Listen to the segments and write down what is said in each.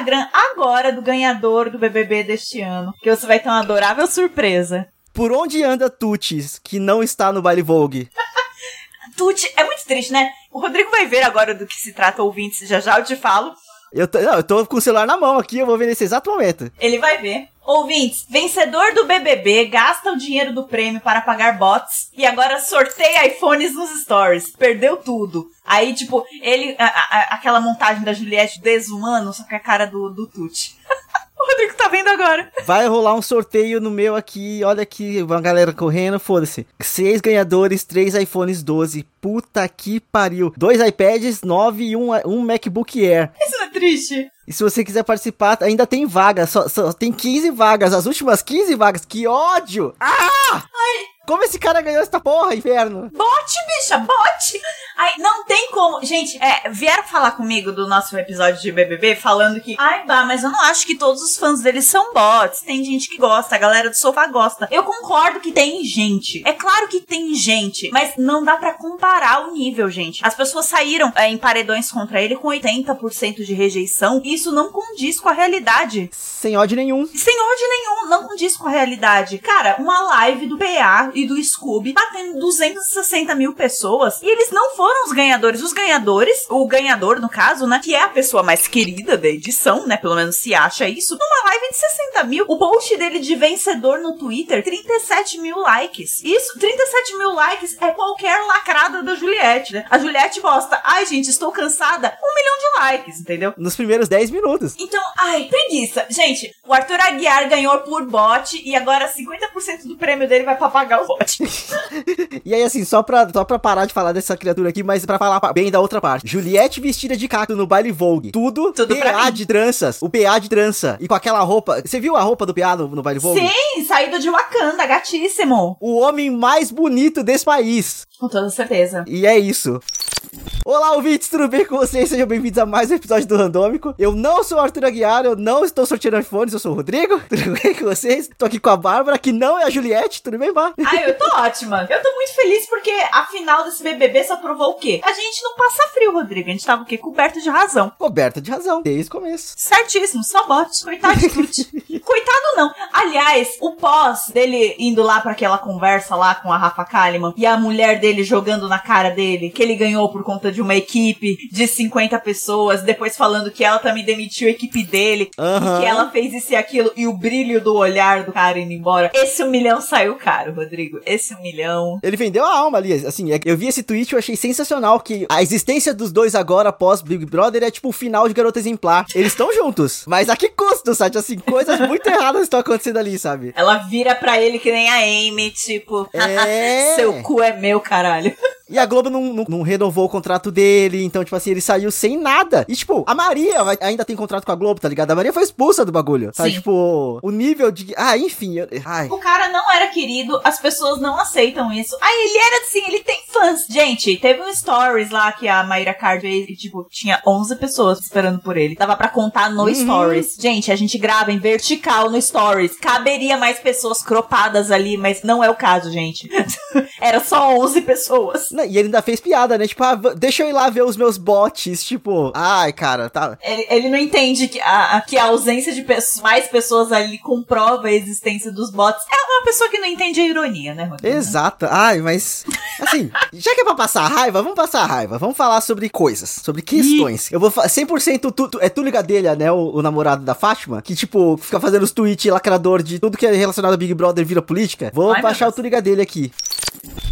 Instagram agora do ganhador do BBB deste ano, que você vai ter uma adorável surpresa. Por onde anda Tutis, que não está no baile Vogue? Tuti, é muito triste, né? O Rodrigo vai ver agora do que se trata, ouvintes, já já eu te falo. Eu tô, não, eu tô com o celular na mão aqui, eu vou ver nesse exato momento. Ele vai ver. Ouvintes, vencedor do BBB gasta o dinheiro do prêmio para pagar bots e agora sorteia iPhones nos stories. Perdeu tudo. Aí, tipo, ele. a- a- aquela montagem da Juliette desumano, só que a cara do, do Tuti. o Rodrigo tá vendo agora. Vai rolar um sorteio no meu aqui, olha aqui, uma galera correndo, foda-se. Seis ganhadores, três iPhones 12. Puta que pariu. Dois iPads 9 e um, um MacBook Air. Isso é triste? E se você quiser participar, ainda tem vagas. Só, só tem 15 vagas. As últimas 15 vagas. Que ódio! Ah! Como esse cara ganhou essa porra, inferno? Bote, bicha, bote! Ai, não tem como. Gente, é, vieram falar comigo do nosso episódio de BBB falando que, ai, bah, mas eu não acho que todos os fãs deles são bots. Tem gente que gosta, a galera do sofá gosta. Eu concordo que tem gente. É claro que tem gente, mas não dá pra comparar o nível, gente. As pessoas saíram é, em paredões contra ele com 80% de rejeição. E isso não condiz com a realidade. Sem ódio nenhum. Sem ódio nenhum, não condiz com a realidade. Cara, uma live do PA e do Scooby batendo 260 mil pessoas e eles não foram os ganhadores. Os ganhadores, o ganhador no caso, né, que é a pessoa mais querida da edição, né, pelo menos se acha isso, numa live de 60 mil. O post dele de vencedor no Twitter, 37 mil likes. Isso, 37 mil likes é qualquer lacrada da Juliette, né? A Juliette posta, ai gente, estou cansada, um milhão de likes, entendeu? Nos primeiros 10 minutos. Então, ai, preguiça. Gente, o Arthur Aguiar ganhou por bot e agora 50% do prêmio dele vai pra pagar o bot. E aí, assim, só pra, só pra parar de falar dessa criatura aqui, mas pra falar bem da outra parte. Juliette vestida de cacto no baile Vogue. Tudo, Tudo PA de tranças. O PA de trança. E com aquela roupa. Você viu a roupa do PA no, no baile Vogue? Sim, saído de Wakanda, gatíssimo. O homem mais bonito desse país. Com toda certeza. E é isso. Olá, ouvintes, tudo bem com vocês? Sejam bem-vindos a mais um episódio do Randômico. Eu não sou o Arthur Aguiar, eu não estou sorteando iPhones, eu sou o Rodrigo. Tudo bem com vocês? Tô aqui com a Bárbara, que não é a Juliette, tudo bem, Bá? Ai, eu tô ótima. Eu tô muito feliz porque a final desse BBB só provou o quê? A gente não passa frio, Rodrigo. A gente tava o quê? Coberto de razão. Coberta de razão, desde o começo. Certíssimo, só bote. Coitado de Tuti. Coitado não. Aliás, o pós dele indo lá pra aquela conversa lá com a Rafa Kalimann e a mulher dele jogando na cara dele que ele ganhou por conta de uma equipe de 50 pessoas, depois falando que ela também demitiu a equipe dele e que ela fez isso e aquilo e o brilho do olhar do cara indo embora. Esse um milhão saiu caro, Rodrigo. Esse um milhão. Ele vendeu a alma ali, assim, é- eu vi esse tweet e eu achei sensacional que a existência dos dois agora após Big Brother é tipo o final de Garota Exemplar. Eles estão juntos, mas a que custo, sabe? Assim, coisas muito erradas estão acontecendo ali, sabe? Ela vira pra ele que nem a Amy, tipo, É. seu cu é meu, caralho. E a Globo não, não, não renovou o contrato dele, então, tipo assim, ele saiu sem nada. E, tipo, a Maria vai- ainda tem contrato com a Globo, tá ligado? A Maria foi expulsa do bagulho. Sabe? Sim. Tipo, o nível de. Ah, enfim. eu- Ai. O cara não era querido, as pessoas não aceitam isso. Aí ele era assim, ele tem fãs. Gente, teve um stories lá que a Mayra Card fez e, tipo, tinha 11 pessoas esperando por ele. Dava pra contar no Uhum. stories. Gente, a gente grava em vertical no stories. Caberia mais pessoas cropadas ali, mas não é o caso, gente. era só 11 pessoas. E ele ainda fez piada, né? Tipo, ah, deixa eu ir lá ver os meus bots. Tipo, ai, cara, tá. Ele, ele não entende que a, a- que a ausência de mais pessoas ali comprova a existência dos bots. É uma pessoa que não entende a ironia, né, Rodrigo? Exato. Ai, mas. Assim, já que é pra passar raiva, vamos passar raiva. Vamos falar sobre coisas, sobre questões. Eu vou fa- 100% tu, tu, é Túlio Gadelha, né? O, o namorado da Fátima, que, tipo, fica fazendo os tweets lacrador de tudo que é relacionado a Big Brother vira política. Vou Ai, baixar o Deus. Túlio Gadelha aqui.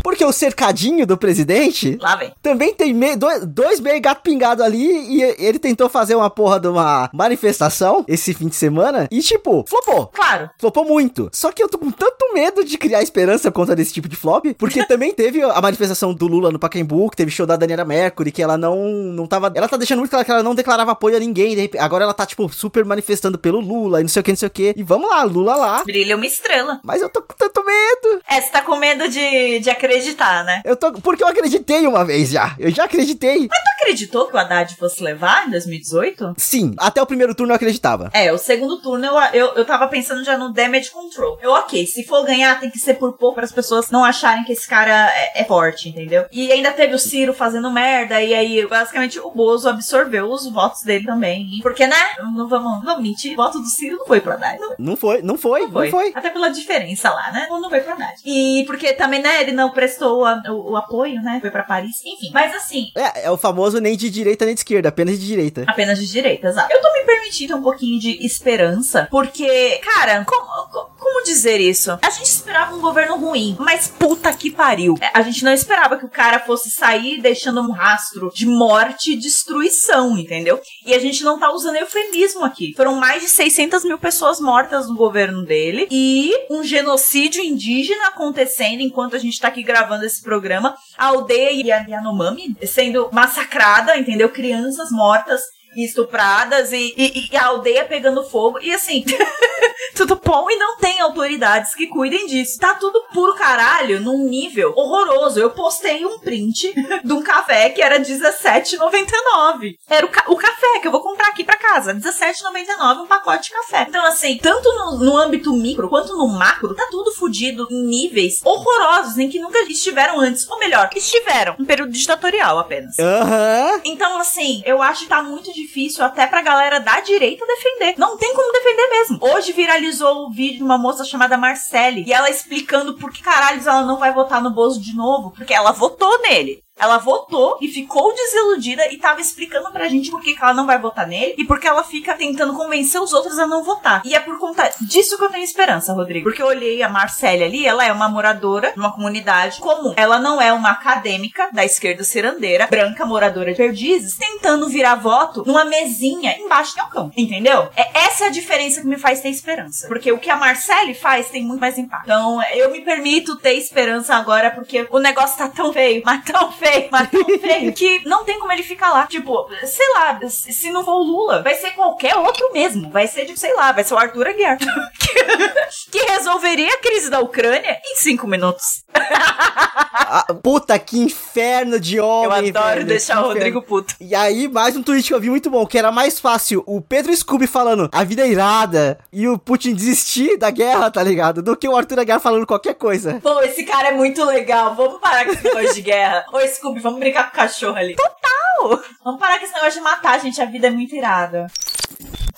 Porque o cercadinho do presidente Lá vem. também tem me- dois, dois meio gato pingado ali e ele tentou fazer uma porra de uma manifestação esse fim de semana e, tipo, flopou. Claro. Flopou muito. Só que eu tô com tanto medo de criar esperança por conta desse tipo de flop, porque também teve a manifestação do Lula no Pacaembu, que teve show da Daniela Mercury, que ela não, não tava... Ela tá deixando muito claro que ela não declarava apoio a ninguém, repente- agora ela tá, tipo, super manifestando pelo Lula e não sei o que, não sei o que. E vamos lá, Lula lá. Brilha uma estrela. Mas eu tô com tanto medo. É, você tá com medo de, de acreditar, né? Eu tô... Porque eu acreditei uma vez já. Eu já acreditei. Tu acreditou que o Haddad fosse levar em 2018? Sim, até o primeiro turno eu acreditava. É, o segundo turno eu, eu, eu tava pensando já no damage control. Eu, ok, se for ganhar tem que ser por pouco para as pessoas não acharem que esse cara é, é, forte, entendeu? E ainda teve o Ciro fazendo merda, e aí basicamente o Bozo absorveu os votos dele também. Porque, né? Não vamos, não mentir, o voto do Ciro não foi pro Haddad. Não, não foi, não foi, não foi, não foi. Até pela diferença lá, né? Não, não foi pro Haddad. E porque também, né, ele não prestou a, o, o, apoio, né? Foi para Paris, enfim. Mas assim. É, é o famoso nem de direita nem de esquerda, apenas de direita. Apenas de direita, exato. Eu tô me permitindo um pouquinho de esperança, porque, cara, como, como dizer isso? A gente esperava um governo ruim, mas puta que pariu. É, a gente não esperava que o cara fosse sair deixando um rastro de morte e destruição, entendeu? E a gente não tá usando eufemismo aqui. Foram mais de 600 mil pessoas mortas no governo dele e um genocídio indígena acontecendo enquanto a gente tá aqui gravando esse programa. A aldeia Yanomami sendo massacrada, entendeu? Crianças mortas estupradas e, e, e, a aldeia pegando fogo. E assim, tudo bom e não tem autoridades que cuidem disso. Tá tudo puro caralho num nível horroroso. Eu postei um print de um café que era R$17,99. Era o, ca o, café que eu vou comprar aqui pra casa. R$17,99 um pacote de café. Então, assim, tanto no, no âmbito micro quanto no macro, tá tudo fodido em níveis horrorosos em que nunca estiveram antes. Ou melhor, estiveram. Um período ditatorial apenas. Uhum. Então, assim, eu acho que tá muito difícil até pra galera da direita defender. Não tem como defender mesmo. Hoje viralizou o vídeo de uma moça chamada Marcele e ela explicando por que caralhos ela não vai votar no Bozo de novo, porque ela votou nele. Ela votou e ficou desiludida e tava explicando pra gente por que, ela não vai votar nele e porque ela fica tentando convencer os outros a não votar. E é por conta disso que eu tenho esperança, Rodrigo. Porque eu olhei a Marcele ali, ela é uma moradora de uma comunidade comum. Ela não é uma acadêmica da esquerda cirandeira, branca, moradora de perdizes, tentando virar voto numa mesinha embaixo do cão. Entendeu? É essa é a diferença que me faz ter esperança. Porque o que a Marcele faz tem muito mais impacto. Então, eu me permito ter esperança agora porque o negócio tá tão feio, mas tão feio feio, mas tão feio, que não tem como ele ficar lá. Tipo, sei lá, se não for o Lula, vai ser qualquer outro mesmo. Vai ser, tipo, sei lá, vai ser o Arthur Aguiar. que resolveria a crise da Ucrânia em cinco minutos. ah, puta, que inferno de homem. Eu adoro velho, deixar o Rodrigo puto. E aí, mais um tweet que eu vi muito bom, que era mais fácil o Pedro Scooby falando a vida é irada e o Putin desistir da guerra, tá ligado? Do que o Arthur Aguiar falando qualquer coisa. Pô, esse cara é muito legal. Vamos parar com esse negócio de guerra. Ô, Scooby, vamos brincar com o cachorro ali. Total! Vamos parar com esse negócio de matar, gente. A vida é muito irada.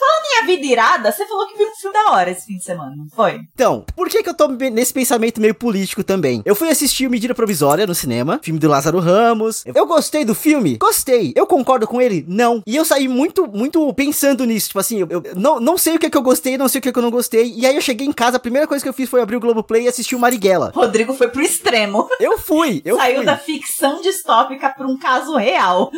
Falando em A Vida Irada, você falou que viu um filme da hora esse fim de semana, não foi? Então, por que que eu tô nesse pensamento meio político também? Eu fui assistir Medida Provisória no cinema, filme do Lázaro Ramos. Eu gostei do filme? Gostei. Eu concordo com ele? Não. E eu saí muito, muito pensando nisso. Tipo assim, eu, eu não, não sei o que é que eu gostei, não sei o que é que eu não gostei. E aí eu cheguei em casa, a primeira coisa que eu fiz foi abrir o Globoplay e assistir o Marighella. Rodrigo foi pro extremo. Eu fui, eu Saiu fui. da ficção distópica pra um caso real.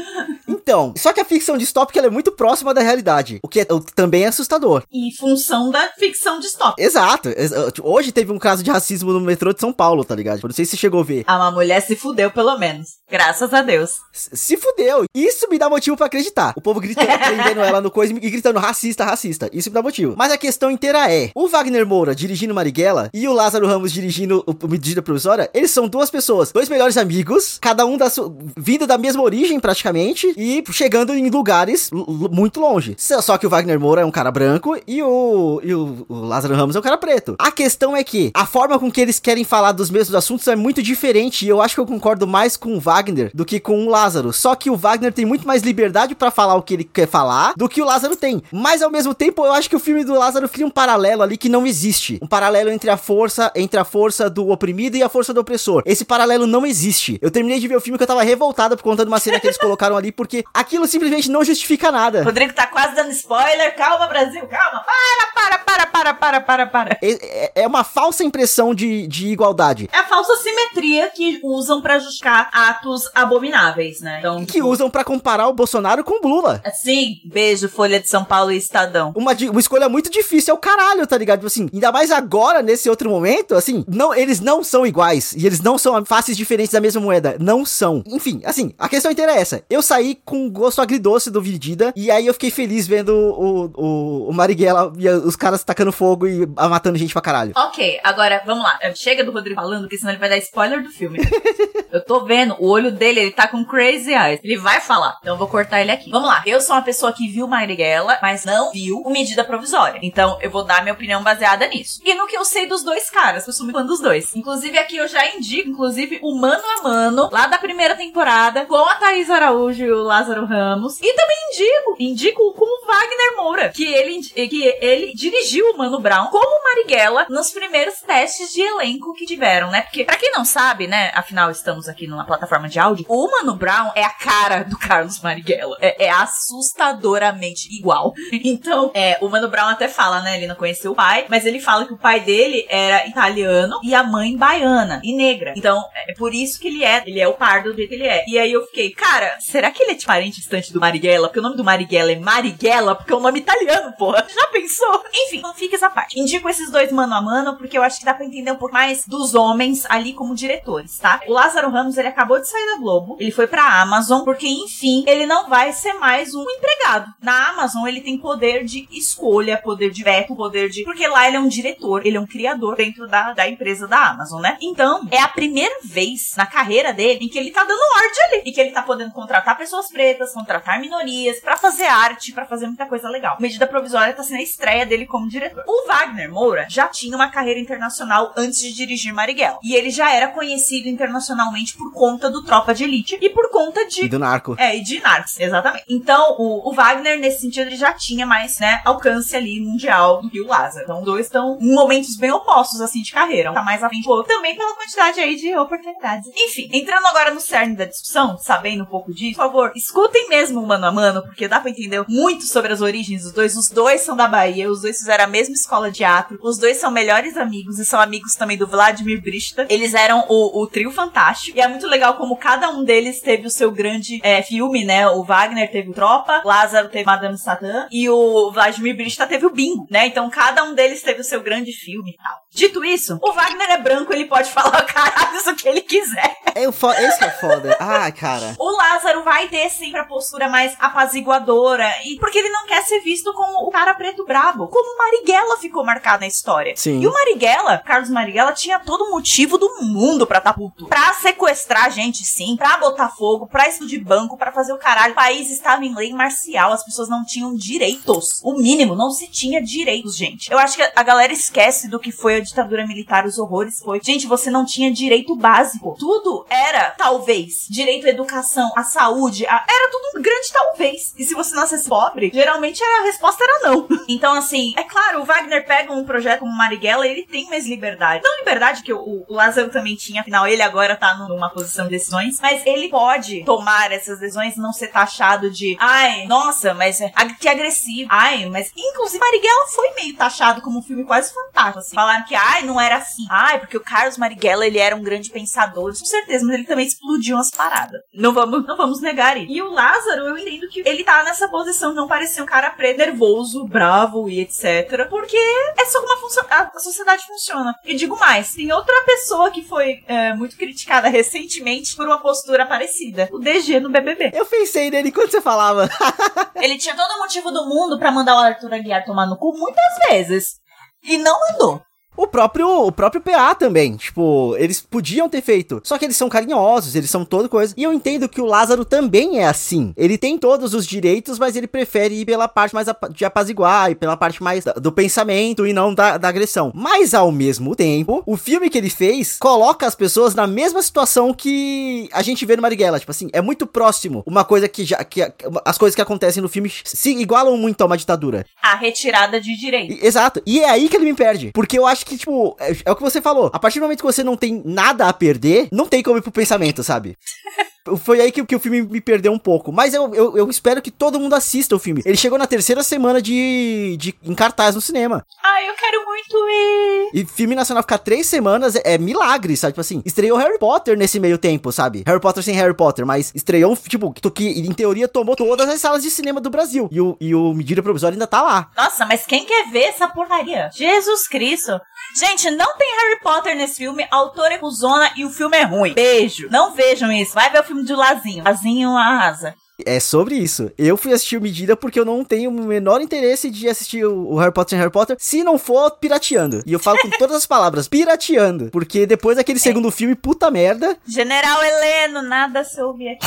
Então, só que a ficção distópica é muito próxima da realidade, o que é, o também é assustador. Em função da ficção distópica. Exato. Tipo, hoje teve um caso de racismo no metrô de São Paulo, tá ligado? Tipo, não sei se você chegou a ver. Ah, uma mulher se fudeu, pelo menos. Graças a Deus. Se fudeu. Isso me dá motivo para acreditar. O povo gritando, prendendo ela no coisa e gritando racista, racista. Isso me dá motivo. Mas a questão inteira é: o Wagner Moura dirigindo Marighella e o Lázaro Ramos dirigindo o Medida Provisória, eles são duas pessoas, dois melhores amigos, cada um da sua, vindo da mesma origem praticamente e chegando em lugares muito longe. Só que o Wagner Moura é um cara branco e o, e o, o Lázaro Ramos é um cara preto. A questão é que a forma com que eles querem falar dos mesmos assuntos é muito diferente e eu acho que eu concordo mais com o Wagner do que com o Lázaro. Só que o Wagner tem muito mais liberdade para falar o que ele quer falar do que o Lázaro tem. Mas ao mesmo tempo, eu acho que o filme do Lázaro cria um paralelo ali que não existe. Um paralelo entre a força, entre a força do oprimido e a força do opressor. Esse paralelo não existe. Eu terminei de ver o filme que eu tava revoltado por conta de uma cena que eles colocaram ali porque aquilo simplesmente não justifica nada. Rodrigo tá quase dando spoiler. Calma, Brasil, calma. Para, para, para, para, para, para, para. É, é, é uma falsa impressão de, de igualdade. É a falsa simetria que usam para justificar atos abomináveis, né? Então, que tipo... usam para comparar o Bolsonaro com o Lula. Sim, beijo, Folha de São Paulo e Estadão. Uma, uma escolha muito difícil, é o caralho, tá ligado? Tipo assim, ainda mais agora, nesse outro momento, assim, não, eles não são iguais. E eles não são faces diferentes da mesma moeda. Não são. Enfim, assim, a questão inteira é essa. Eu saí com gosto agridoce do Vidida, e aí eu fiquei feliz vendo o o, o, o Marighella e os caras tacando fogo e matando gente pra caralho. Ok, agora, vamos lá. Chega do Rodrigo falando, porque senão ele vai dar spoiler do filme. eu tô vendo, o olho dele, ele tá com crazy eyes. Ele vai falar. Então eu vou cortar ele aqui. Vamos lá. Eu sou uma pessoa que viu Marighella, mas não viu o Medida Provisória. Então eu vou dar minha opinião baseada nisso. E no que eu sei dos dois caras, eu sou muito fã dos dois. Inclusive aqui eu já indico, inclusive, o Mano a Mano, lá da primeira temporada, com a Thaís Araújo e o Lázaro Ramos. E também indico, indico com o Wagner Moura, que ele, que ele dirigiu o Mano Brown como Marighella nos primeiros testes de elenco que tiveram, né? Porque, pra quem não sabe, né? Afinal, estamos aqui numa plataforma de áudio. O Mano Brown é a cara do Carlos Marighella. É, é assustadoramente igual. Então, é, o Mano Brown até fala, né? Ele não conheceu o pai, mas ele fala que o pai dele era italiano e a mãe baiana e negra. Então, é por isso que ele é, ele é o pardo do que ele é. E aí eu fiquei, cara, será que ele é parente distante do Marighella? Porque o nome do Marighella é Marighella, porque é um nome italiano, porra. Já pensou? Enfim, não fica essa parte. Indico esses dois mano a mano, porque eu acho que dá pra entender um pouco mais dos homens ali como diretores, tá? O Lázaro Ramos, ele acabou de sair da Globo, ele foi pra Amazon, porque, enfim, ele não vai ser mais um empregado. Na Amazon, ele tem poder de escolha, poder de veto, poder de... Porque lá ele é um diretor, ele é um criador dentro da, da empresa da Amazon, né? Então, é a primeira vez na carreira dele em que ele tá dando ordem ali. E que ele tá podendo contratar pessoas pretas, contratar minorias, para fazer arte, para fazer muita coisa legal. Medida provisória tá sendo a estreia dele como diretor. O Wagner Moura já tinha uma carreira internacional antes de dirigir Marighella. E ele já era conhecido internacionalmente por conta do Tropa de Elite e por conta de. E do narco. É, e de Narcos, exatamente. Então, o, o, Wagner, nesse sentido, ele já tinha mais, né, alcance ali mundial do que o Lázaro. Então, os dois estão em momentos bem opostos, assim, de carreira. tá mais à frente do outro, também pela quantidade aí de oportunidades. Enfim, entrando agora no cerne da discussão, sabendo um pouco disso, por favor, escutem mesmo o mano a mano, porque dá pra entender muito sobre as origens dos dois. Os dois são da Bahia, os dois fizeram a mesma escola de teatro, os dois são melhores amigos e são amigos também do Vladimir Brista. Eles eram o, o trio fantástico. E é muito legal como cada um deles teve o seu grande é, filme, né? O Wagner teve o Tropa, Lázaro teve Madame Satã e o Vladimir Brista teve o Bingo, né? Então cada um deles teve o seu grande filme e tal. Dito isso, o Wagner é branco, ele pode falar caralho o que ele quiser. É, o esse é foda. Ai, cara. O Lázaro vai ter sempre a postura mais apaziguadora, e porque ele não quer ser visto como o cara preto brabo, como o Marighella ficou marcado na história. Sim. E o Marighella, Carlos Marighella, tinha todo o motivo do mundo pra tá puto. Pra sequestrar gente, sim, pra botar fogo, pra explodir banco, pra fazer o caralho. O país estava em lei marcial, as pessoas não tinham direitos. O mínimo, não se tinha direitos, gente. Eu acho que a galera esquece do que foi a ditadura militar, os horrores foi. Gente, você não tinha direito básico. Tudo era, talvez, direito à educação, à saúde, era tudo um grande talvez. E se você nascesse pobre, geralmente a resposta era não. Então, assim, é claro, o Wagner pega um projeto como Marighella, ele tem mais liberdade. Não liberdade que o, o Lázaro também tinha, afinal, ele agora tá numa posição de decisões, mas ele pode tomar essas decisões e não ser taxado de, ai, nossa, mas é, que agressivo. Ai, mas inclusive Marighella foi meio taxado como um filme quase fantástico. Assim. Falaram que, ai, não era assim. Ai, porque o Carlos Marighella, ele era um grande pensador. Com certeza, mas ele também explodiu umas paradas. Não vamos, não vamos negar isso. E o Lázaro, eu entendo que ele tá nessa posição de não parecer um cara preto, nervoso, bravo e etc. Porque é só. A, a sociedade funciona. E digo mais, tem outra pessoa que foi é, muito criticada recentemente por uma postura parecida. O DG no BBB. Eu pensei nele quando você falava. ele tinha todo o motivo do mundo para mandar o Arthur Aguiar tomar no cu muitas vezes. E não mandou. O próprio, o próprio PA também, tipo, eles podiam ter feito. Só que eles são carinhosos, eles são toda coisa. E eu entendo que o Lázaro também é assim. Ele tem todos os direitos, mas ele prefere ir pela parte mais de apaziguar e pela parte mais do pensamento e não da, da agressão. Mas ao mesmo tempo, o filme que ele fez coloca as pessoas na mesma situação que a gente vê no Marighella. Tipo assim, é muito próximo. Uma coisa que já. Que, as coisas que acontecem no filme se igualam muito a uma ditadura. A retirada de direitos. Exato. E é aí que ele me perde. Porque eu acho acho que, tipo, é, é, o que você falou. A partir do momento que você não tem nada a perder, não tem como ir pro pensamento, sabe? Foi aí que, que, o filme me perdeu um pouco. Mas eu, eu, eu, espero que todo mundo assista o filme. Ele chegou na terceira semana de, de em cartaz no cinema. Ai, eu quero muito ir. E filme nacional ficar três semanas é, é, milagre, sabe? Tipo assim, estreou Harry Potter nesse meio tempo, sabe? Harry Potter sem Harry Potter, mas estreou, tipo, que em teoria tomou todas as salas de cinema do Brasil. E o, e o Medida Provisória ainda tá lá. Nossa, mas quem quer ver essa porcaria? Jesus Cristo. Gente, não tem Harry Potter nesse filme, a autora é cuzona e o filme é ruim. Beijo. Não vejam isso. Vai ver o filme de Lazinho. Lazinho arrasa. É sobre isso. Eu fui assistir o Medida porque eu não tenho o menor interesse de assistir o Harry Potter sem Harry Potter se não for pirateando. E eu falo com todas as palavras, pirateando. Porque depois daquele é. segundo filme, puta merda. General Heleno, nada se aqui.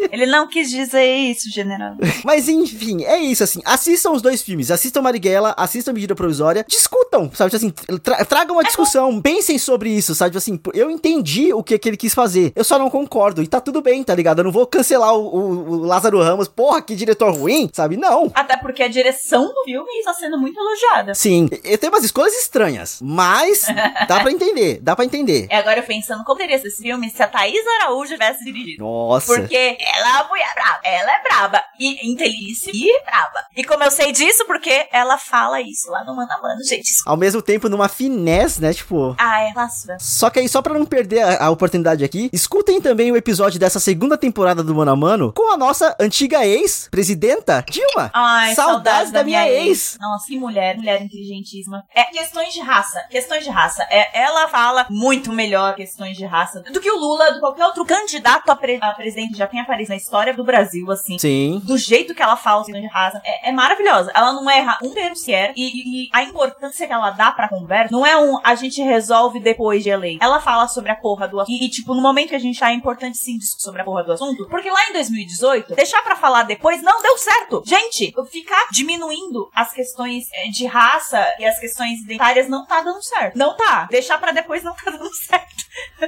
Ele não quis dizer isso, general. Mas enfim, é isso, assim. Assistam os dois filmes. Assistam Marighella, assistam Medida Provisória. Discutam, sabe? Assim, tra tragam uma discussão. Pensem sobre isso, sabe? Assim, eu entendi o que, que ele quis fazer. Eu só não concordo. E tá tudo bem, tá ligado? Eu não vou cancelar o, o, o Lázaro Ramos. Porra, que diretor ruim, sabe? Não. Até porque a direção do filme está sendo muito elogiada. Sim. Eu tenho umas escolhas estranhas. Mas dá pra entender. Dá pra entender. É agora eu pensando como teria esse filme se a Thaís Araújo tivesse dirigido. Nossa. Porque ela é a mulher brava. Ela é braba. E inteligente e braba. E como eu sei disso, porque ela fala isso lá no Mano a Mano, gente. Ao mesmo tempo, numa finesse, né? Tipo. Ah, é, nossa. Só que aí, só pra não perder a, a oportunidade aqui, escutem também o episódio dessa segunda temporada do Mano a Mano com a nossa antiga ex-presidenta, Dilma. Ai, saudades, saudades da, da, minha ex. ex. Nossa, que mulher, mulher inteligentíssima. É, questões de raça. Questões de raça. É, ela fala muito melhor questões de raça do que o Lula, do qualquer outro candidato a, pre a presidente já tem aparecido na história do Brasil, assim. Sim. Do jeito que ela fala questões de raça. É, é maravilhosa. Ela não erra um termo sequer. E, e, a importância que ela dá pra conversa não é um a gente resolve depois de eleito. Ela fala sobre a porra do assunto. E, e, tipo, no momento que a gente tá, é importante sim sobre a porra do assunto. Porque lá em 2018, deixar pra falar depois não deu certo. Gente, ficar diminuindo as questões eh, de raça e as questões identitárias não tá dando certo. Não tá. Deixar pra depois não tá dando certo.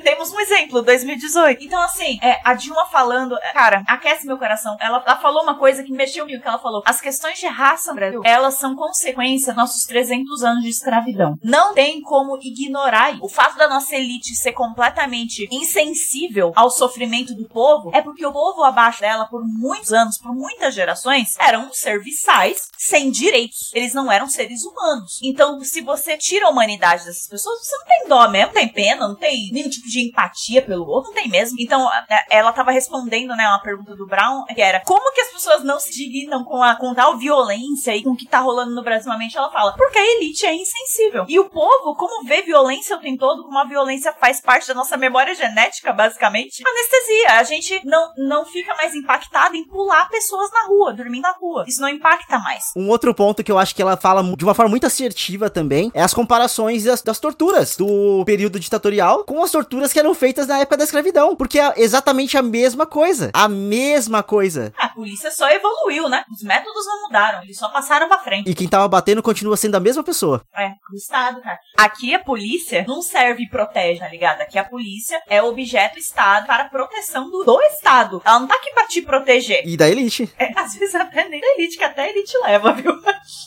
Temos um exemplo, 2018. Então, assim, é, a Dilma falando, é, cara, aquece meu coração. Ela, ela falou uma coisa que mexeu comigo, que ela falou: as questões de raça Brasil, elas são consequência dos nossos 300 anos de escravidão. Não tem como ignorar o fato da nossa elite ser completamente insensível ao sofrimento do povo é porque o povo abaixo dela, por muitos anos, por muitas gerações, eram serviçais sem direitos. Eles não eram seres humanos. Então, se você tira a humanidade dessas pessoas, você não tem dó mesmo, não tem pena, não tem nenhum tipo de empatia pelo outro, não tem mesmo. Então, ela estava respondendo, né, uma pergunta do Brown, que era como que as pessoas não se dignam com, a, com tal violência e com o que tá rolando no Brasil? Ela fala, porque a elite é insensível. E o povo, como vê violência o tempo todo, como a violência faz parte da nossa memória genética, basicamente, anestesia. A gente não, não fica mais impactado em pular pessoas na rua, dormir na rua. Isso não impacta mais. Um outro ponto que eu acho que ela fala de uma forma muito assertiva também é as comparações das, das torturas do período ditatorial com as torturas que eram feitas na época da escravidão, porque é exatamente a mesma coisa. A mesma coisa. A polícia só evoluiu, né? Os métodos não mudaram, eles só passaram pra frente. E quem tava batendo continua sendo a mesma pessoa. É, o Estado, cara. Aqui a polícia não serve e protege, tá ligado? Aqui a polícia é objeto Estado para proteção do, do Estado. Ela não tá aqui pra te proteger. E da elite. É, às vezes até nem da elite, que até a elite leva, viu?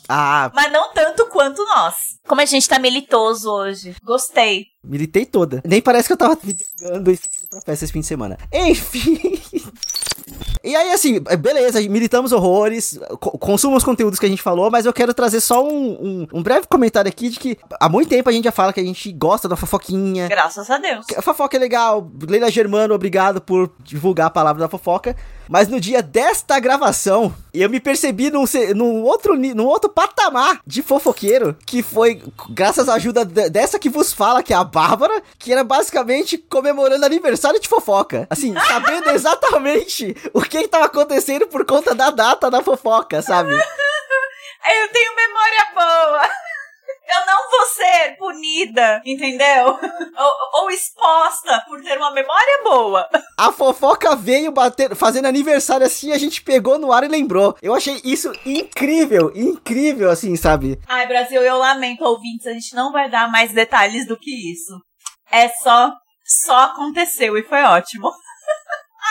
Ah. Mas não tanto quanto nós. Como a gente tá militoso hoje. Gostei. Militei toda. Nem parece que eu tava me isso pra festa esse fim de semana. Enfim. E aí, assim, é, beleza, militamos horrores, consumam os conteúdos que a gente falou, mas eu quero trazer só um, um, um, breve comentário aqui de que há muito tempo a gente já fala que a gente gosta da fofoquinha. Graças a Deus. A fofoca é legal. Leila Germano, obrigado por divulgar a palavra da fofoca. Mas no dia desta gravação, eu me percebi num, num, outro, num outro patamar de fofoqueiro, que foi graças à ajuda dessa que vos fala, que é a Bárbara, que era basicamente comemorando aniversário de fofoca. Assim, sabendo exatamente o que estava acontecendo por conta da data da fofoca, sabe? Eu tenho memória boa. Eu não vou ser punida, entendeu? ou, ou, exposta por ter uma memória boa. A fofoca veio bater, fazendo aniversário assim, a gente pegou no ar e lembrou. Eu achei isso incrível, incrível, assim, sabe? Ai, Brasil, eu lamento, ouvintes, a gente não vai dar mais detalhes do que isso. É só, só aconteceu e foi ótimo.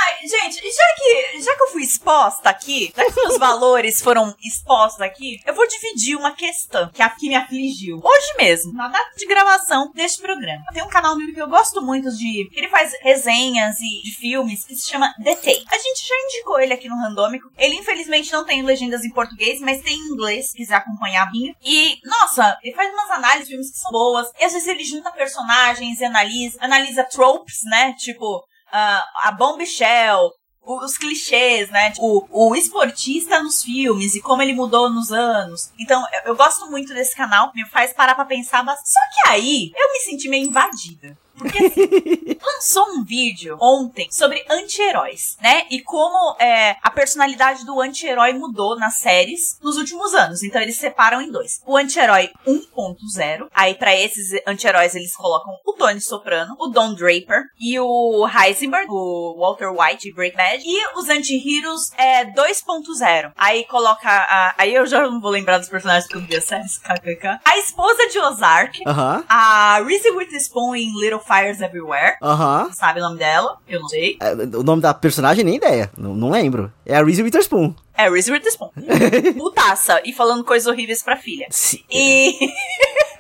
Ai, gente, já que, já que eu fui exposta aqui, já que os valores foram expostos aqui, eu vou dividir uma questão que aqui me afligiu. Hoje mesmo, na data de gravação deste programa. Tem um canal no que eu gosto muito de. Ele faz resenhas e de filmes que se chama The Take. A gente já indicou ele aqui no Randômico. Ele, infelizmente, não tem legendas em português, mas tem em inglês, se quiser acompanhar vinho. E, nossa, ele faz umas análises de filmes que são boas. E às vezes ele junta personagens e analisa, analisa tropes, né? Tipo, uh, a Bombshell, os clichês, né? O, o esportista nos filmes e como ele mudou nos anos. Então, eu, eu gosto muito desse canal, me faz parar pra pensar, mas só que aí eu me senti meio invadida. Porque assim, lançou um vídeo ontem sobre anti-heróis, né? E como é, a personalidade do anti-herói mudou nas séries nos últimos anos. Então eles separam em dois. O anti-herói 1.0. Aí para esses anti-heróis eles colocam o Tony Soprano, o Don Draper e o Heisenberg, o Walter White e Break Bad. E os anti-heroes é 2.0. Aí coloca a... Aí eu já não vou lembrar dos personagens que eu vi a série, kkk. A esposa de Ozark. Aham. A Reese Witherspoon em Little Fires Everywhere. Aham. Sabe o nome dela? Eu não sei. É, O nome da personagem, nem ideia. Não, não lembro. É a Reese Witherspoon. É Reese Witherspoon. Mutaça e falando coisas horríveis pra filha. Sim. E.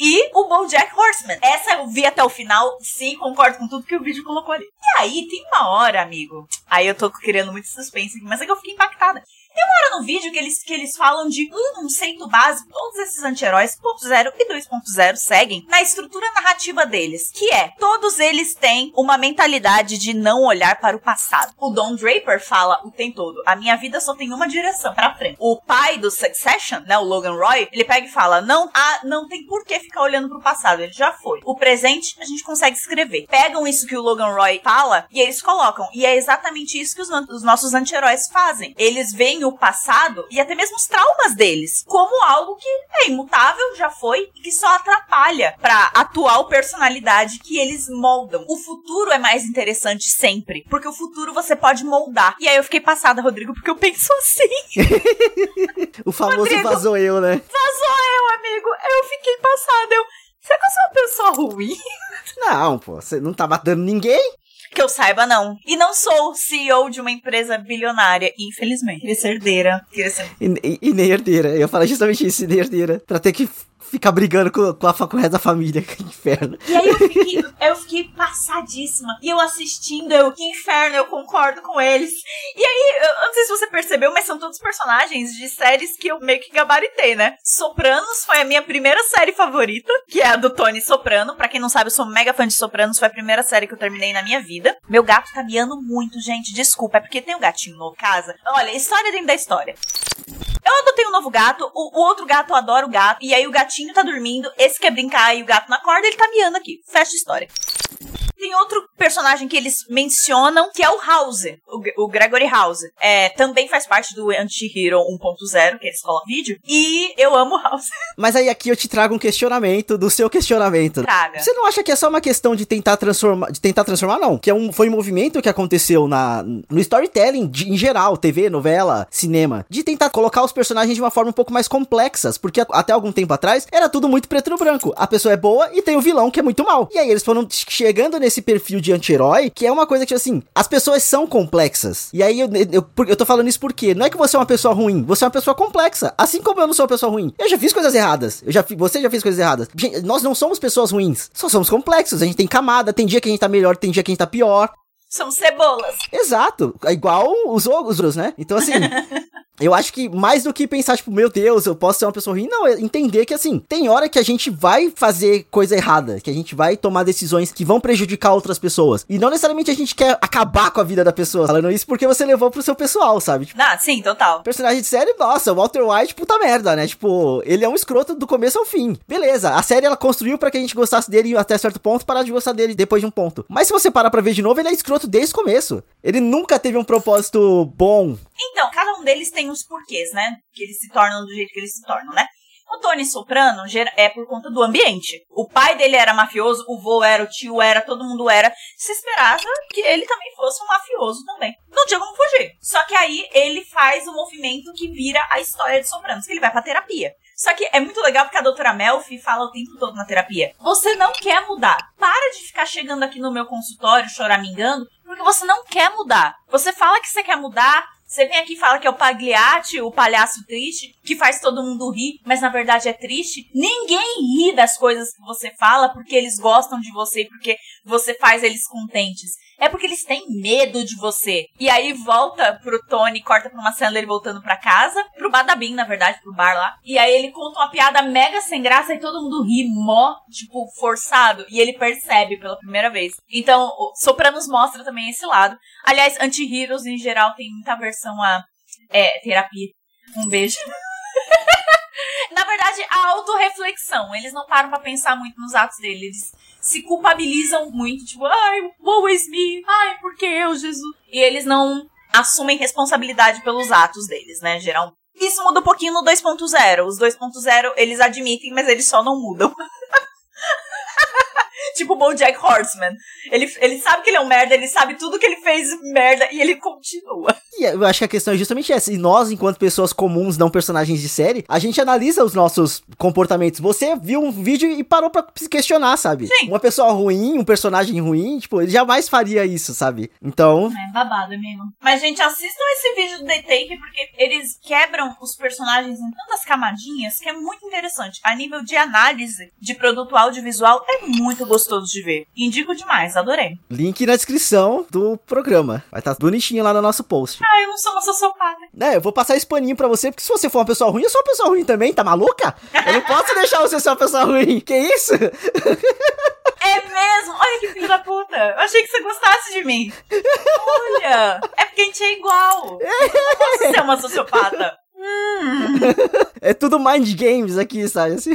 E o BoJack Horseman. Essa eu vi até o final. Sim, concordo com tudo que o vídeo colocou ali. E aí, tem uma hora, amigo. Aí eu tô criando muito suspense aqui, mas é que eu fiquei impactada. Tem uma hora no vídeo que eles, que eles falam de um conceito básico. Todos esses anti-heróis, 1.0 e 2.0, seguem na estrutura narrativa deles. Que é, todos eles têm uma mentalidade de não olhar para o passado. O Don Draper fala o tempo todo, a minha vida só tem uma direção, pra frente. O pai do Succession, né, o Logan Roy, ele pega e fala, não, ah, não tem por que ficar olhando pro passado, ele já foi. O presente, a gente consegue escrever. Pegam isso que o Logan Roy fala e eles colocam. E é exatamente isso que os, os nossos anti-heróis fazem. Eles veem o passado e até mesmo os traumas deles como algo que é imutável, já foi, e que só atrapalha pra atual personalidade que eles moldam. O futuro é mais interessante sempre, porque o futuro você pode moldar. E aí eu fiquei passada, Rodrigo, porque eu penso assim. O famoso Rodrigo. vazou eu, né? Vazou eu, amigo. Eu fiquei passada. Eu. Será que eu sou uma pessoa ruim? Não, pô, você não tá matando ninguém? Que eu saiba, não. E não sou CEO de uma empresa bilionária, infelizmente. Queria ser herdeira. Queria ser... E, e- e nem herdeira. Eu ia falar justamente isso, e nem herdeira. Pra ter que ficar brigando com, com, a, com o resto da família. Que inferno. E aí eu fiquei, eu fiquei passadíssima. E eu assistindo, eu, que inferno, eu concordo com eles. E aí, eu não sei se você percebeu, mas são todos personagens de séries que eu meio que gabaritei, né? Sopranos foi a minha primeira série favorita, que é a do Tony Soprano. Pra quem não sabe, eu sou mega fã de Sopranos, foi a primeira série que eu terminei na minha vida. Meu gato tá miando muito, gente, desculpa, é porque tem um gatinho em casa. Olha, história dentro da história. Eu adotei um novo gato, o, o outro gato adora o gato, e aí o gatinho tá dormindo, esse quer brincar e o gato na corda, ele tá miando aqui. Fecha a história. Tem outro personagem que eles mencionam, que é o House, o, o Gregory House. É, também faz parte do Anti-Hero 1.0, que eles colocam vídeo. E eu amo o House. Mas aí aqui eu te trago um questionamento do seu questionamento. Traga. Você não acha que é só uma questão de tentar transformar, de tentar transformar não, que é um, foi um movimento que aconteceu na no storytelling de- em geral, TV, novela, cinema, de tentar colocar os personagens de uma forma um pouco mais complexas, porque até algum tempo atrás era tudo muito preto no branco. A pessoa é boa e tem o vilão que é muito mal. E aí eles foram chegando nesse perfil de anti-herói, que é uma coisa que assim, as pessoas são complexas. E aí eu, eu, eu tô falando isso porque não é que você é uma pessoa ruim, você é uma pessoa complexa. Assim como eu não sou uma pessoa ruim. Eu já fiz coisas erradas. Eu já você já fez coisas erradas. Gente, nós não somos pessoas ruins. Só somos complexos. A gente tem camada. Tem dia que a gente tá melhor, tem dia que a gente tá pior. São cebolas. Exato. É igual os outros, né? Então, assim. Eu acho que mais do que pensar, tipo, meu Deus, eu posso ser uma pessoa ruim, não, é entender que, assim, tem hora que a gente vai fazer coisa errada, que a gente vai tomar decisões que vão prejudicar outras pessoas. E não necessariamente a gente quer acabar com a vida da pessoa, falando isso porque você levou pro seu pessoal, sabe? Tipo, Ah, sim, total. personagem de série, nossa, Walter White, puta merda, né? Tipo, ele é um escroto do começo ao fim. Beleza, a série ela construiu pra que a gente gostasse dele até certo ponto, parar de gostar dele depois de um ponto. Mas se você parar pra ver de novo, ele é escroto desde o começo. Ele nunca teve um propósito bom. Então, cada um deles tem os porquês, né? Que eles se tornam do jeito que eles se tornam, né? O Tony Soprano é por conta do ambiente. O pai dele era mafioso, o vô era, o tio era, todo mundo era. Se esperava que ele também fosse um mafioso também. Não tinha como fugir. Só que aí ele faz o movimento que vira a história de Sopranos, que ele vai pra terapia. Só que é muito legal porque a doutora Melfi fala o tempo todo na terapia. Você não quer mudar. Para de ficar chegando aqui no meu consultório choramingando, porque você não quer mudar. Você fala que você quer mudar, você vem aqui e fala que é o Pagliatti, o palhaço triste, que faz todo mundo rir, mas na verdade é triste. Ninguém ri das coisas que você fala porque eles gostam de você, porque você faz eles contentes. É porque eles têm medo de você. E aí volta pro Tony, corta pra uma cena dele voltando pra casa, pro Badabim, na verdade, pro bar lá. E aí ele conta uma piada mega sem graça e todo mundo ri, mó, tipo, forçado. E ele percebe pela primeira vez. Então, o Sopranos mostra também esse lado. Aliás, anti-heroes em geral tem muita versão a é, terapia. Um beijo. Na verdade, a autorreflexão. Eles não param pra pensar muito nos atos deles. Eles se culpabilizam muito, tipo, ai, woe is me, ai, por que eu, Jesus? E eles não assumem responsabilidade pelos atos deles, né, geralmente. Isso muda um pouquinho no 2.0. Os 2.0 eles admitem, mas eles só não mudam. tipo o BoJack Horseman. Ele, ele sabe que ele é um merda, ele sabe tudo que ele fez merda e ele continua. E eu acho que a questão é justamente essa. E nós, enquanto pessoas comuns, não personagens de série, a gente analisa os nossos comportamentos. Você viu um vídeo e parou pra se questionar, sabe? Sim. Uma pessoa ruim, um personagem ruim, tipo, ele jamais faria isso, sabe? Então. É babado mesmo. Mas, gente, assistam esse vídeo do The Take porque eles quebram os personagens em tantas camadinhas que é muito interessante. A nível de análise de produto audiovisual é muito gostoso de ver. Indico demais, adorei. Link na descrição do programa. Vai estar tá bonitinho lá no nosso post. Ah, eu não sou uma sociopata. É, eu vou passar esse paninho pra você, porque se você for uma pessoa ruim, eu sou uma pessoa ruim também, tá maluca? Eu não posso deixar você ser uma pessoa ruim. Que isso? É mesmo? Olha que filho da puta. Eu achei que você gostasse de mim. Olha, é porque a gente é igual. Eu não posso ser uma sociopata. Hum. É tudo mind games aqui, sabe? Assim.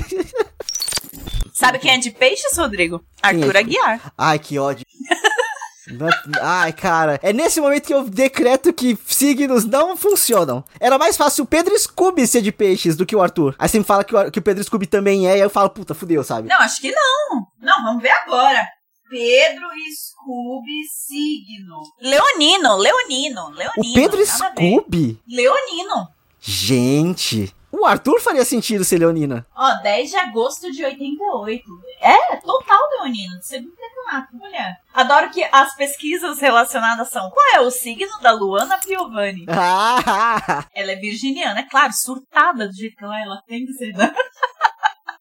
Sabe quem é de peixes, Rodrigo? Arthur é? Aguiar. Ai, que ódio. Ai, cara, é nesse momento que eu decreto que signos não funcionam. Era mais fácil o Pedro Scooby ser de peixes do que o Arthur. Aí você me fala que o, que o Pedro Scooby também é, e eu falo, puta, fudeu, sabe? Não, acho que não. Não, vamos ver agora. Pedro Scooby signo. Leonino, Leonino, Leonino. o Pedro. Scooby? Leonino. Gente, o Arthur faria sentido ser Leonina. Ó, 10 de agosto de 88. É, total Leonino, de segundo campeonato, mulher. Adoro que as pesquisas relacionadas são qual é o signo da Luana Piovani? Ah, Ela é virginiana, é claro, surtada do jeito que ela é, ela tem que ser, né?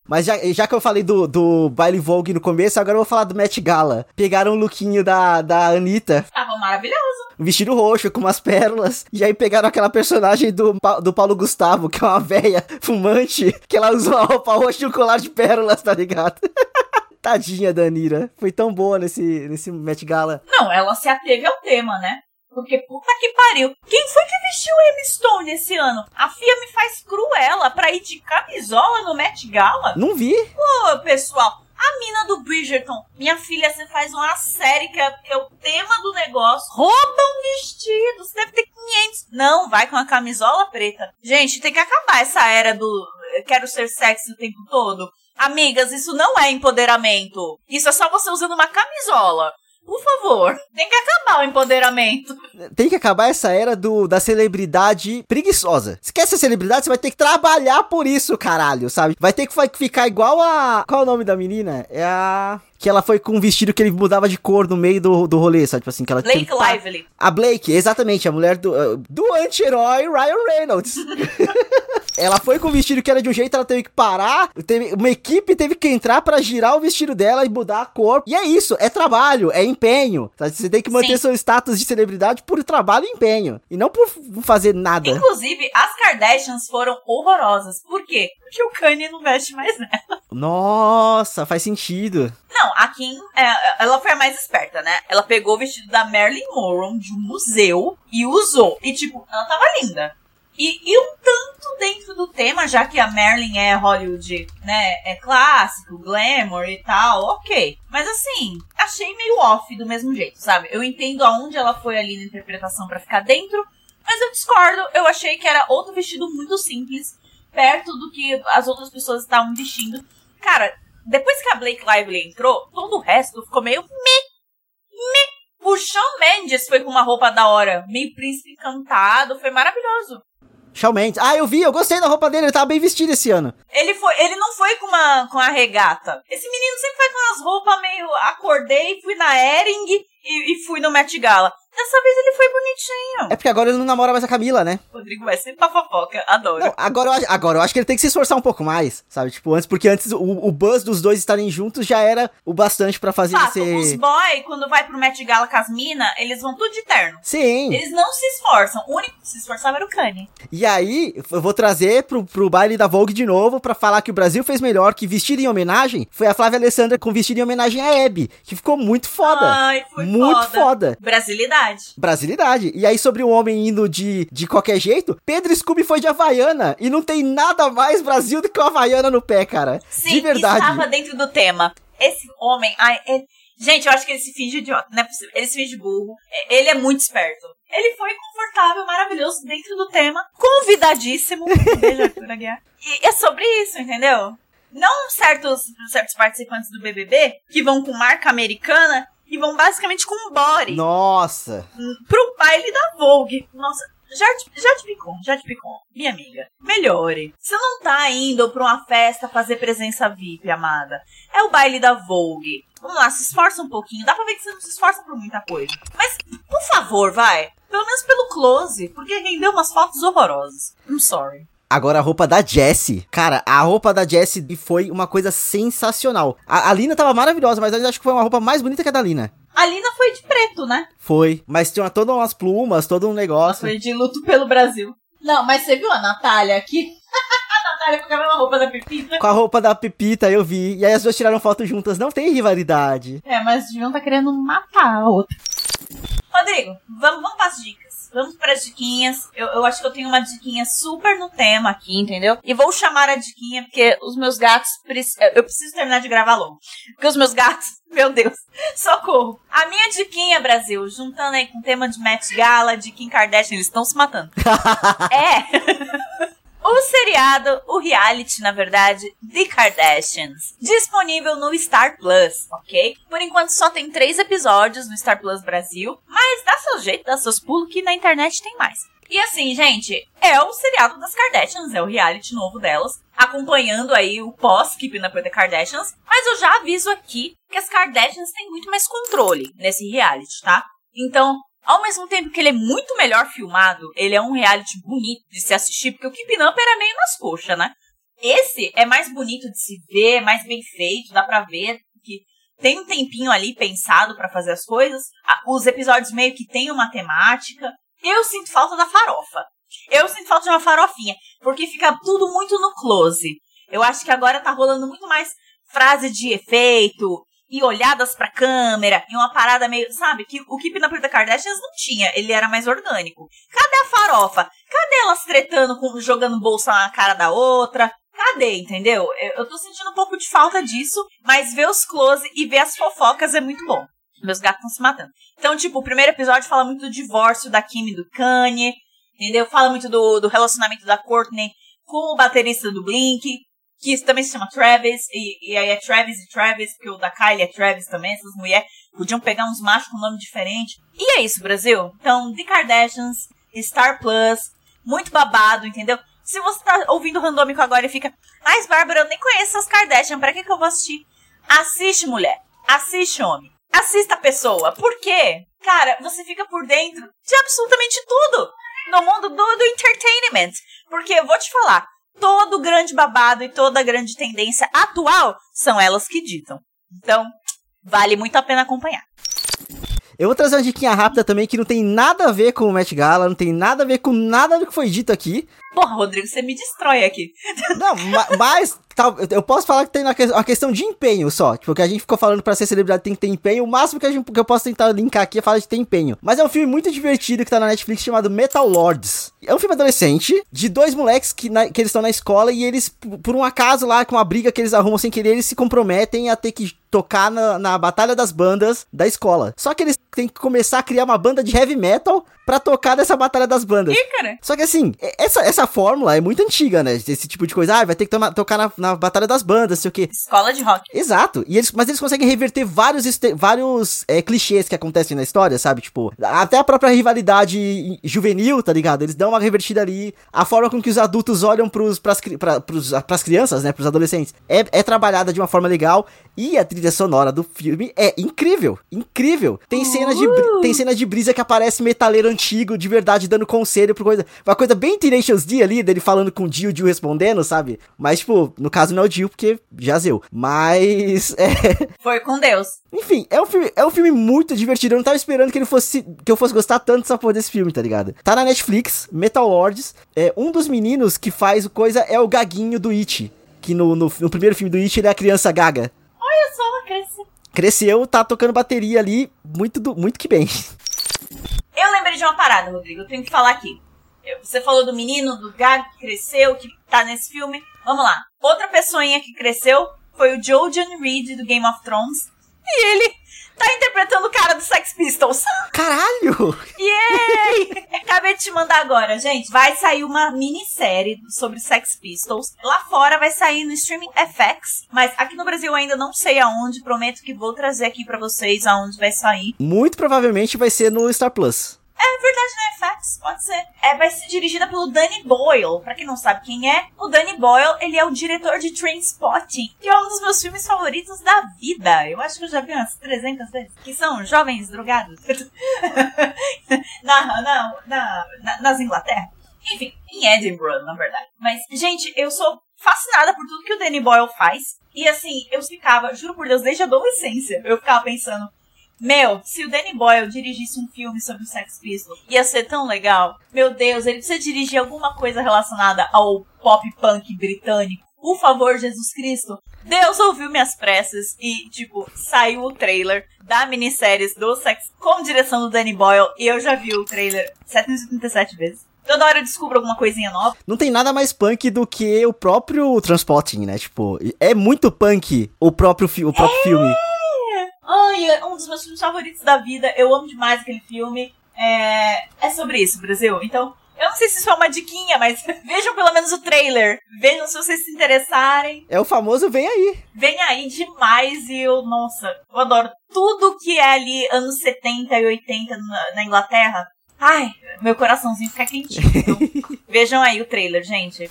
Mas já, já que eu falei do, do baile Vogue no começo, agora eu vou falar do Met Gala. Pegaram o lookinho da, da Anitta, Tava maravilhoso. um vestido roxo com umas pérolas, e aí pegaram aquela personagem do, do Paulo Gustavo, que é uma véia fumante, que ela usou a roupa roxa e um colar de pérolas, tá ligado? Tadinha da Anira. Foi tão boa nesse, nesse Met Gala. Não, ela se ateve ao tema, né? Porque puta que pariu. Quem foi que vestiu Emma Stone esse ano? A FIA me faz cruela pra ir de camisola no Met Gala? Não vi. Pô, pessoal, a mina do Bridgerton, minha filha, você faz uma série que é, que é o tema do negócio. Rouba um vestido, você deve ter 500. Não, vai com a camisola preta. Gente, tem que acabar essa era do eu quero ser sexy o tempo todo. Amigas, isso não é empoderamento. Isso é só você usando uma camisola. Por favor, tem que acabar o empoderamento. Tem que acabar essa era do, da celebridade preguiçosa. Se quer ser celebridade, você vai ter que trabalhar por isso, caralho, sabe? Vai ter que ficar igual a. Qual é o nome da menina? É a. Que ela foi com um vestido que ele mudava de cor no meio do, do rolê, sabe? Tipo assim, que ela Blake Lively. A Blake, exatamente, a mulher do, do anti-herói Ryan Reynolds. ela foi com o vestido que era de um jeito, ela teve que parar, teve, uma equipe teve que entrar pra girar o vestido dela e mudar a cor. E é isso, é trabalho, é empenho. sabe? Você tem que manter Sim. seu status de celebridade por trabalho e empenho. E não por fazer nada. Inclusive, as Kardashians foram horrorosas. Por quê? Porque o Kanye não veste mais nela. Nossa, faz sentido. Não, a Kim, é, ela foi a mais esperta, né? Ela pegou o vestido da Marilyn Monroe de um museu e usou. E, tipo, ela tava linda. E, e um tanto dentro do tema, já que a Marilyn é Hollywood, né? É clássico, glamour e tal, ok. Mas assim, achei meio off do mesmo jeito, sabe? Eu entendo aonde ela foi ali na interpretação pra ficar dentro, mas eu discordo. Eu achei que era outro vestido muito simples, perto do que as outras pessoas estavam vestindo. Cara, depois que a Blake Lively entrou, todo o resto ficou meio me, me. O Shawn Mendes foi com uma roupa da hora, meio príncipe encantado, foi maravilhoso. Shawn Mendes. Ah, eu vi, eu gostei da roupa dele, ele tava bem vestido esse ano. Ele foi, ele não foi com uma com a regata. Esse menino sempre vai com as roupas meio acordei, fui na Ering e, e fui no Met Gala. Dessa vez ele foi bonitinho. É porque agora ele não namora mais a Camila, né? Rodrigo vai sempre pra fofoca, adoro. Não, agora, eu, acho- agora eu acho que ele tem que se esforçar um pouco mais, sabe? Tipo, antes, porque antes o, o buzz dos dois estarem juntos já era o bastante pra fazer Fato, ele os ser. boy, quando vai pro Met Gala com as mina, eles vão tudo de terno. Sim. Eles não se esforçam. O único que se esforçava era o Kanye. E aí, eu vou trazer pro, pro baile da Vogue de novo pra falar que o Brasil fez melhor, que vestido em homenagem foi a Flávia Alessandra com vestido em homenagem a Abby, que ficou muito foda. Ai, foi muito foda. foda. Brasilidade. Brasilidade. Brasilidade. E aí, sobre o homem indo de, de qualquer jeito, Pedro Scooby foi de Havaiana. E não tem nada mais Brasil do que o Havaiana no pé, cara. Sim, de verdade. estava dentro do tema. Esse homem, ai, ele- gente, eu acho que ele se finge idiota, não é possível. Ele se finge burro. É, Ele é muito esperto. Ele foi confortável, maravilhoso, dentro do tema, convidadíssimo. Beijo, Arthur Aguiar. E é sobre isso, entendeu? Não certos, certos participantes do BBB que vão com marca americana e vão basicamente com um body Nossa. pro baile da Vogue. Nossa, Jade, Jade Picon, Jade Picon, minha amiga, melhore. Você não tá indo pra uma festa fazer presença VIP, amada. É o baile da Vogue. Vamos lá, se esforça um pouquinho. Dá pra ver que você não se esforça por muita coisa. Mas, por favor, vai. Pelo menos pelo close, porque rendeu umas fotos horrorosas. I'm sorry. Agora a roupa da Jessie. Cara, a roupa da Jessie foi uma coisa sensacional. A, a Lina tava maravilhosa, mas eu acho que foi uma roupa mais bonita que a da Lina. A Lina foi de preto, né? Foi. Mas tinha todas umas plumas, todo um negócio. foi de luto pelo Brasil. Não, mas você viu a Natália aqui? a Natália com a mesma roupa da Pepita. Com a roupa da Pepita, eu vi. E aí as duas tiraram foto juntas. Não tem rivalidade. É, mas deviam tá querendo matar a outra. Rodrigo, vamos, vamos para as dicas. Vamos para as diquinhas. Eu, eu acho que eu tenho uma diquinha super no tema aqui, entendeu? E vou chamar a diquinha porque os meus gatos. preci- Eu preciso terminar de gravar logo. Porque os meus gatos. Meu Deus. Socorro. A minha diquinha, Brasil, juntando aí com o tema de Met Gala, de Kim Kardashian, eles estão se matando. é. O seriado, o reality, na verdade, The Kardashians. Disponível no Star Plus, ok? Por enquanto só tem três episódios no Star Plus Brasil, mas dá seu jeito, dá seus pulos que na internet tem mais. E assim, gente, é o seriado das Kardashians, é o reality novo delas, acompanhando aí o pós-Keeping Up the Kardashians. Mas eu já aviso aqui que as Kardashians têm muito mais controle nesse reality, tá? Então, ao mesmo tempo que ele é muito melhor filmado, ele é um reality bonito de se assistir, porque o Keeping Up era meio nas coxas, né? Esse é mais bonito de se ver, mais bem feito, dá pra ver que tem um tempinho ali pensado pra fazer as coisas. Os episódios meio que tem uma temática. Eu sinto falta da farofa. Eu sinto falta de uma farofinha, porque fica tudo muito no close. Eu acho que agora tá rolando muito mais frase de efeito e olhadas pra câmera e uma parada meio, sabe, que o Keeping Up with the Kardashians não tinha, ele era mais orgânico. Cadê a farofa? Cadê elas tretando, com, jogando bolsa na cara da outra? Cadê, entendeu? Eu, eu tô sentindo um pouco de falta disso, mas ver os close e ver as fofocas é muito bom. Meus gatos estão se matando. Então, tipo, o primeiro episódio fala muito do divórcio da Kim e do Kanye, entendeu? Fala muito do, do relacionamento da Courtney com o baterista do Blink, que também se chama Travis, e, e aí é Travis e Travis, porque o da Kylie é Travis também, essas mulheres podiam pegar uns machos com nome diferente. E é isso, Brasil. Então, The Kardashians, Star Plus, muito babado, entendeu? Se você tá ouvindo o Randômico agora e fica, mas Bárbara, eu nem conheço as Kardashian, pra que que eu vou assistir? Assiste, mulher. Assiste, homem. Assista a pessoa. Por quê? Cara, você fica por dentro de absolutamente tudo no mundo do, do entertainment. Porque eu vou te falar, todo grande babado e toda grande tendência atual são elas que ditam. Então, vale muito a pena acompanhar. Eu vou trazer uma diquinha rápida também que não tem nada a ver com o Met Gala, não tem nada a ver com nada do que foi dito aqui. Porra, Rodrigo, você me destrói aqui. Não, ma- mas tal, eu- posso falar que tem uma, que- uma questão de empenho só. Tipo, que a gente ficou falando pra ser celebridade tem que ter empenho. O máximo que, gente, que eu posso tentar linkar aqui é falar de ter empenho. Mas é um filme muito divertido que tá na Netflix chamado Metal Lords. É um filme adolescente de dois moleques que, na- que eles estão na escola e eles, por por um acaso lá, com uma briga que eles arrumam sem querer, eles se comprometem a ter que tocar na, na batalha das bandas da escola. Só que eles têm que começar a criar uma banda de heavy metal pra tocar nessa batalha das bandas. Ih, cara. Só que assim, essa, essa fórmula é muito antiga, né? Esse tipo de coisa. Ah, vai ter que tocar na, na Batalha das Bandas, sei o quê. Escola de rock. Exato. E eles, mas eles conseguem reverter vários, vários é, clichês que acontecem na história, sabe? Tipo, até a própria rivalidade juvenil, tá ligado? Eles dão uma revertida ali. A forma com que os adultos olham pros, pras, pra, pros, pras crianças, né? Pros adolescentes. É, é trabalhada de uma forma legal. E a trilha sonora do filme é incrível. Incrível. Tem cena de, tem cena de brisa que aparece metaleiro antigo, de verdade, dando conselho por coisa. Uma coisa bem Tenacious D ali, dele falando com o Dio, o Dio respondendo, sabe? Mas, tipo, no caso não é o Dio, porque já zeu. Mas, é. Foi com Deus. Enfim, é um filme, é um filme muito divertido. Eu não tava esperando que ele fosse. que eu fosse gostar tanto dessa porra desse filme, tá ligado? Tá na Netflix, Metal Lords. É, um dos meninos que faz o coisa é o Gaguinho do It. Que no, no, no primeiro filme do It ele é a criança gaga. Olha só, cresce. Cresceu, tá tocando bateria ali, muito, do, muito que bem. veja uma parada, Rodrigo. Eu tenho que falar aqui. Você falou do menino, do gago que cresceu, que tá nesse filme. Vamos lá. Outra pessoinha que cresceu foi o Jojen Reed do Game of Thrones. E ele tá interpretando o cara do Sex Pistols. Caralho! Yay! Acabei de te mandar agora, gente. Vai sair uma minissérie sobre Sex Pistols. Lá fora vai sair no Streaming FX, mas aqui no Brasil ainda não sei aonde. Prometo que vou trazer aqui para vocês aonde vai sair. Muito provavelmente vai ser no Star Plus. É verdade, né? FX, pode ser. É, vai ser dirigida pelo Danny Boyle. Pra quem não sabe quem é, o Danny Boyle, ele é o diretor de Trainspotting, que é um dos meus filmes favoritos da vida. Eu acho que eu já vi umas 300 vezes. Que são jovens drogados. na, na, na, na, nas Inglaterra. Enfim, em Edinburgh, na verdade. Mas, gente, eu sou fascinada por tudo que o Danny Boyle faz. E assim, eu ficava, juro por Deus, desde a adolescência, eu ficava pensando, meu, se o Danny Boyle dirigisse um filme sobre o Sex Pistols, ia ser tão legal. Meu Deus, ele precisa dirigir alguma coisa relacionada ao pop punk britânico. Por favor, Jesus Cristo. Deus ouviu minhas preces e, tipo, saiu o trailer da minissérie do Sex com direção do Danny Boyle e eu já vi o trailer 737 vezes. Toda hora eu descubro alguma coisinha nova. Não tem nada mais punk do que o próprio Transporting, né? Tipo, é muito punk o próprio, fi o próprio é... filme. Ai, é um dos meus filmes favoritos da vida. Eu amo demais aquele filme. É, é sobre isso, Brasil. Então, eu não sei se isso é uma diquinha, mas vejam pelo menos o trailer. Vejam se vocês se interessarem. É o famoso vem aí. Vem aí demais e eu, nossa, eu adoro tudo que é ali anos 70 e 80 na, na Inglaterra. Ai, meu coraçãozinho fica quentinho. Então, vejam aí o trailer, gente.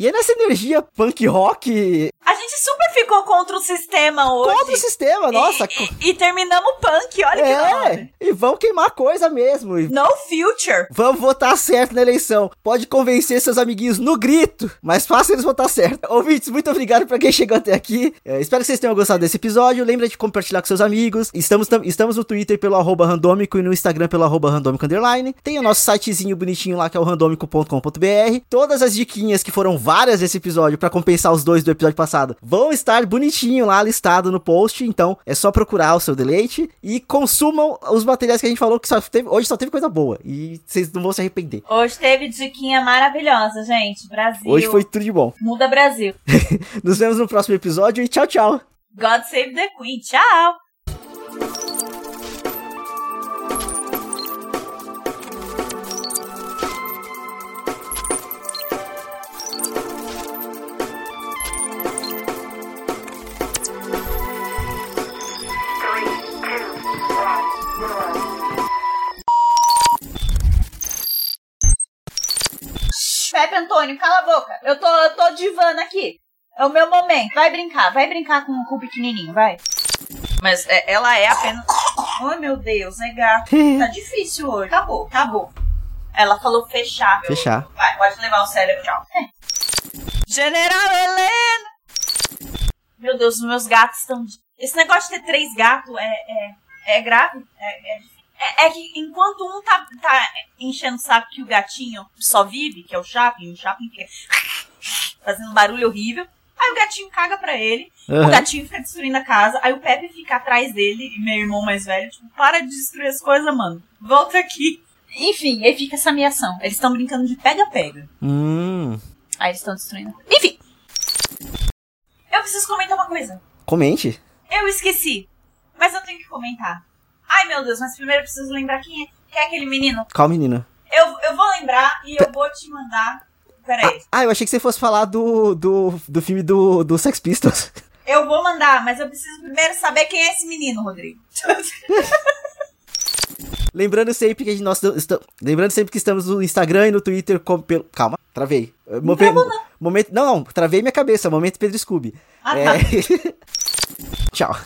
E é nessa energia punk rock. A gente super ficou contra o sistema hoje. Contra o sistema, nossa. E, e, e terminamos punk, olha é, que E vão queimar coisa mesmo. No future. Vamos votar certo na eleição. Pode convencer seus amiguinhos no grito, mas faça eles votar certo. Ouvintes, muito obrigado pra quem chegou até aqui. É, espero que vocês tenham gostado desse episódio. Lembra de compartilhar com seus amigos. Estamos, estamos no Twitter pelo arroba randômico e no Instagram pelo arroba randômico underline. Tem o nosso sitezinho bonitinho lá que é o randômico.com.br. Todas as diquinhas que foram várias desse episódio para compensar os dois do episódio passado vão estar bonitinho lá listado no post, então é só procurar o seu deleite e consumam os materiais que a gente falou que só teve, hoje só teve coisa boa e vocês não vão se arrepender. Hoje teve diquinha maravilhosa, gente. Brasil. Hoje foi tudo de bom. Muda Brasil. Nos vemos no próximo episódio e tchau, tchau. God save the Queen. Tchau. Antônio, cala a boca. Eu tô, eu tô divana aqui. É o meu momento. Vai brincar, vai brincar com, com o pequenininho, vai. Mas é, ela é apenas. Ai, meu Deus, é gato. Tá difícil hoje. Acabou, acabou. Ela falou fechar. Meu... Fechar. Vai, pode levar o cérebro, tchau. General Helena! Meu Deus, os meus gatos estão. Esse negócio de ter três gatos é, é, é grave. É, é difícil. É, é, que enquanto um tá, tá enchendo o saco que o gatinho só vive, que é o Chaplin, o Chaplin fica fazendo barulho horrível. Aí o gatinho caga pra ele, uhum. o gatinho fica destruindo a casa, aí o Pepe fica atrás dele, e meu irmão mais velho, tipo, para de destruir as coisas, mano. Volta aqui. Enfim, aí fica essa ameação. Eles estão brincando de pega-pega. Hum. Aí eles estão destruindo. Enfim. Eu preciso comentar uma coisa. Comente. Eu esqueci. Mas eu tenho que comentar. Ai, meu Deus, mas primeiro eu preciso lembrar quem é, quem é aquele menino. Qual menino? Eu, eu vou lembrar e eu vou te mandar. Peraí. Ah, eu achei que você fosse falar do, do, do filme do, do Sex Pistols. Eu vou mandar, mas eu preciso primeiro saber quem é esse menino, Rodrigo. Lembrando sempre que nós estamos, lembrando sempre que estamos no Instagram e no Twitter como pelo, calma, travei. Não travou, não. Momento, não, não, travei minha cabeça, momento Pedro Scooby. Ah, é... tá. Tchau.